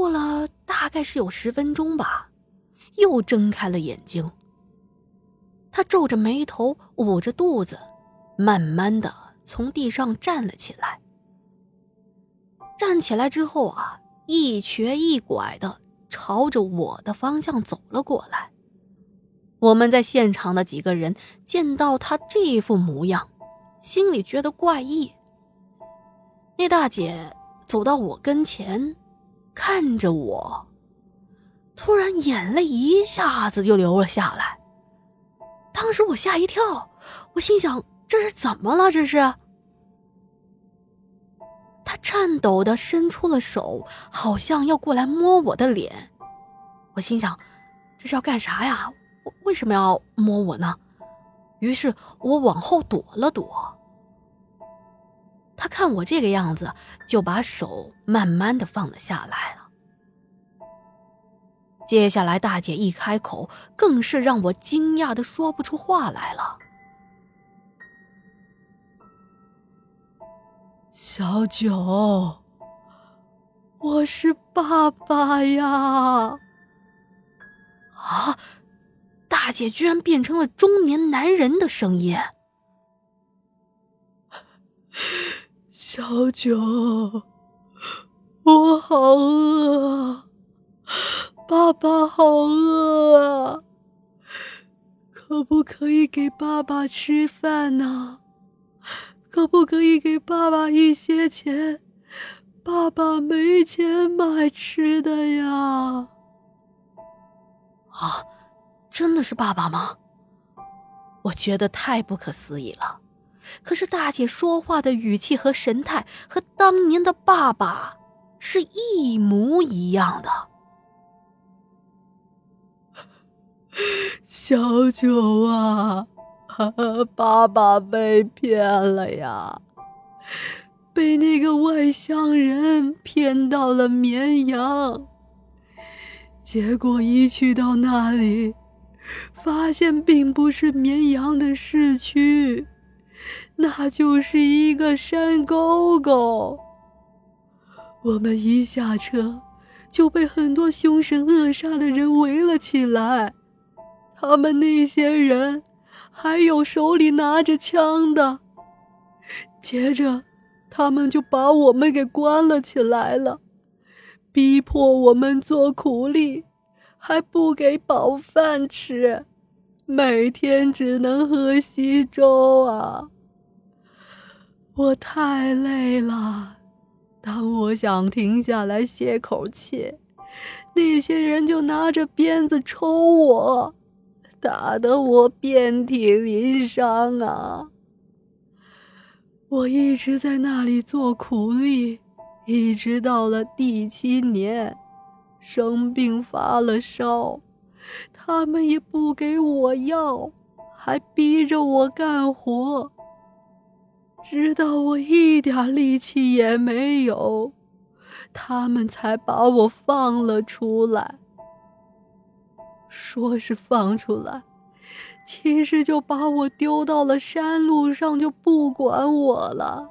过了大概是有十分钟吧，又睁开了眼睛。他皱着眉头，捂着肚子，慢慢的从地上站了起来。站起来之后啊，一瘸一拐的朝着我的方向走了过来。我们在现场的几个人见到他这副模样，心里觉得怪异。那大姐走到我跟前，看着我，突然眼泪一下子就流了下来。当时我吓一跳，我心想这是怎么了？这是？他颤抖的伸出了手，好像要过来摸我的脸。我心想，这是要干啥呀？为什么要摸我呢？于是我往后躲了躲。他看我这个样子，就把手慢慢的放了下来了。接下来，大姐一开口，更是让我惊讶的说不出话来了。小九，我是爸爸呀！啊！大姐居然变成了中年男人的声音。小九，我好饿啊，爸爸好饿啊，可不可以给爸爸吃饭呢？可不可以给爸爸一些钱？爸爸没钱买吃的呀。啊！真的是爸爸吗？我觉得太不可思议了。可是大姐说话的语气和神态和当年的爸爸是一模一样的。小九啊，爸爸被骗了呀，被那个外乡人骗到了绵阳。结果一去到那里。发现并不是绵阳的市区，那就是一个山沟沟。我们一下车，就被很多凶神恶煞的人围了起来。他们那些人，还有手里拿着枪的。接着，他们就把我们给关了起来了，逼迫我们做苦力，还不给饱饭吃。每天只能喝稀粥啊！我太累了。当我想停下来歇口气，那些人就拿着鞭子抽我，打得我遍体鳞伤啊！我一直在那里做苦力，一直到了第七年，生病发了烧。他们也不给我药，还逼着我干活，直到我一点力气也没有，他们才把我放了出来。说是放出来，其实就把我丢到了山路上，就不管我了。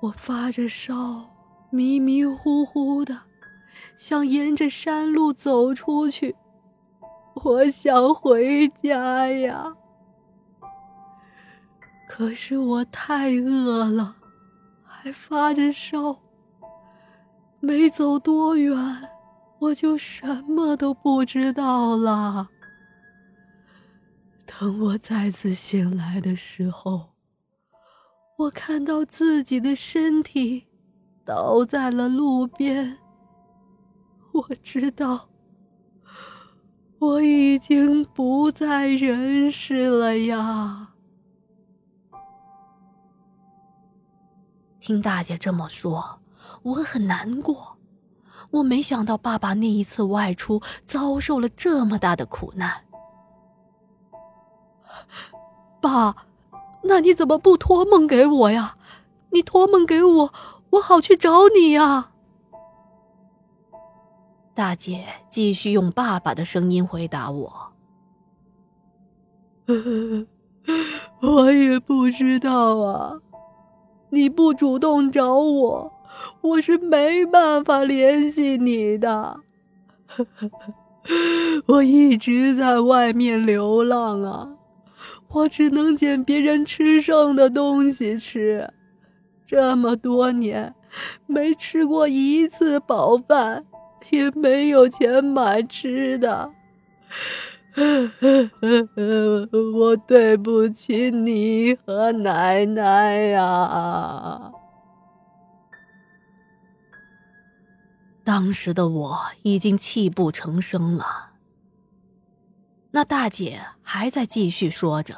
我发着烧，迷迷糊糊的。想沿着山路走出去，我想回家呀。可是我太饿了，还发着烧。没走多远，我就什么都不知道了。等我再次醒来的时候，我看到自己的身体倒在了路边。我知道，我已经不在人世了呀。听大姐这么说，我很难过。我没想到爸爸那一次外出遭受了这么大的苦难。爸，那你怎么不托梦给我呀？你托梦给我，我好去找你呀。大姐继续用爸爸的声音回答我：“我也不知道啊，你不主动找我，我是没办法联系你的。我一直在外面流浪啊，我只能捡别人吃剩的东西吃，这么多年没吃过一次饱饭，也没有钱买吃的。我对不起你和奶奶呀。当时的我已经泣不成声了。那大姐还在继续说着：“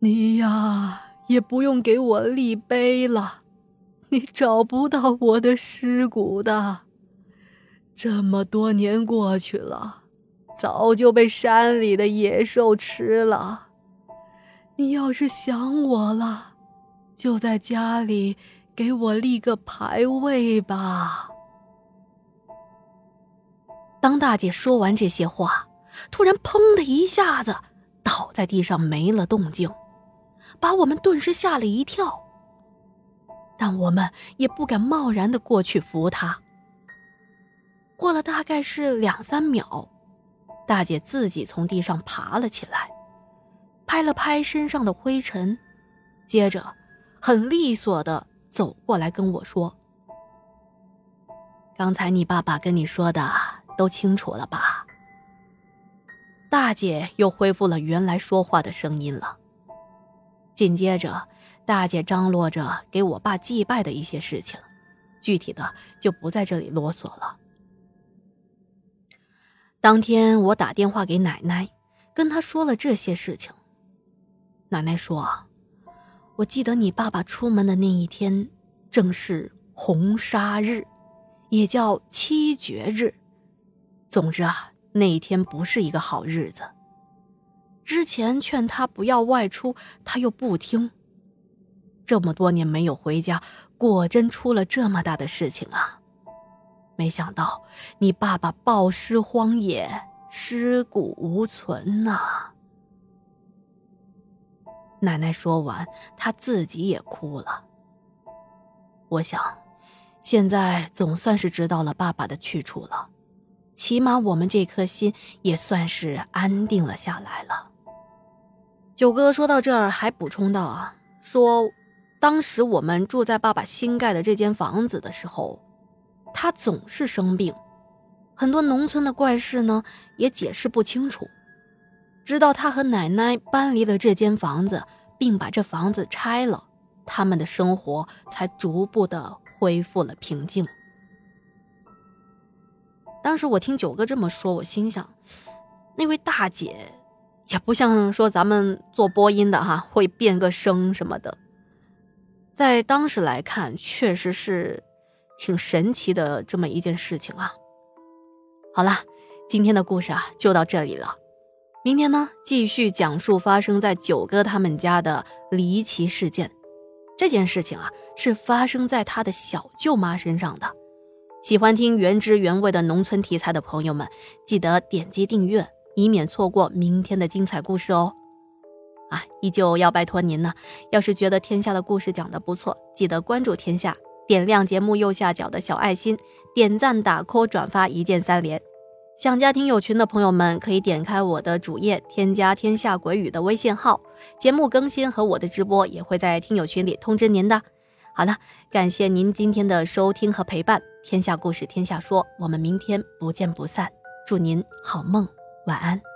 你呀，也不用给我立碑了，你找不到我的尸骨的。这么多年过去了，早就被山里的野兽吃了。你要是想我了，就在家里。”给我立个牌位吧。当大姐说完这些话，突然“砰”的一下子倒在地上，没了动静，把我们顿时吓了一跳。但我们也不敢贸然的过去扶她。过了大概是两三秒，大姐自己从地上爬了起来，拍了拍身上的灰尘，接着很利索的。走过来跟我说：“刚才你爸爸跟你说的都清楚了吧？”大姐又恢复了原来说话的声音了。紧接着，大姐张罗着给我爸祭拜的一些事情，具体的就不在这里啰嗦了。当天我打电话给奶奶，跟她说了这些事情。奶奶说。我记得你爸爸出门的那一天，正是红纱日，也叫七绝日。总之啊，那一天不是一个好日子。之前劝他不要外出，他又不听。这么多年没有回家，果真出了这么大的事情啊！没想到你爸爸暴尸荒野，尸骨无存呐。奶奶说完，她自己也哭了。我想，现在总算是知道了爸爸的去处了，起码我们这颗心也算是安定了下来了。九哥说到这儿，还补充道：“啊，说当时我们住在爸爸新盖的这间房子的时候，他总是生病，很多农村的怪事呢也解释不清楚。”直到他和奶奶搬离了这间房子，并把这房子拆了，他们的生活才逐步的恢复了平静。当时我听九哥这么说，我心想，那位大姐也不像说咱们做播音的哈，会变个声什么的，在当时来看，确实是挺神奇的这么一件事情啊。好了，今天的故事啊就到这里了。明天呢，继续讲述发生在九哥他们家的离奇事件。这件事情啊，是发生在他的小舅妈身上的。喜欢听原汁原味的农村题材的朋友们，记得点击订阅，以免错过明天的精彩故事哦。啊，依旧要拜托您呢，要是觉得天下的故事讲得不错，记得关注天下，点亮节目右下角的小爱心，点赞、打 call、转发，一键三连。想加听友群的朋友们，可以点开我的主页，添加“天下鬼语”的微信号，节目更新和我的直播也会在听友群里通知您的。好了，感谢您今天的收听和陪伴，天下故事天下说，我们明天不见不散。祝您好梦，晚安。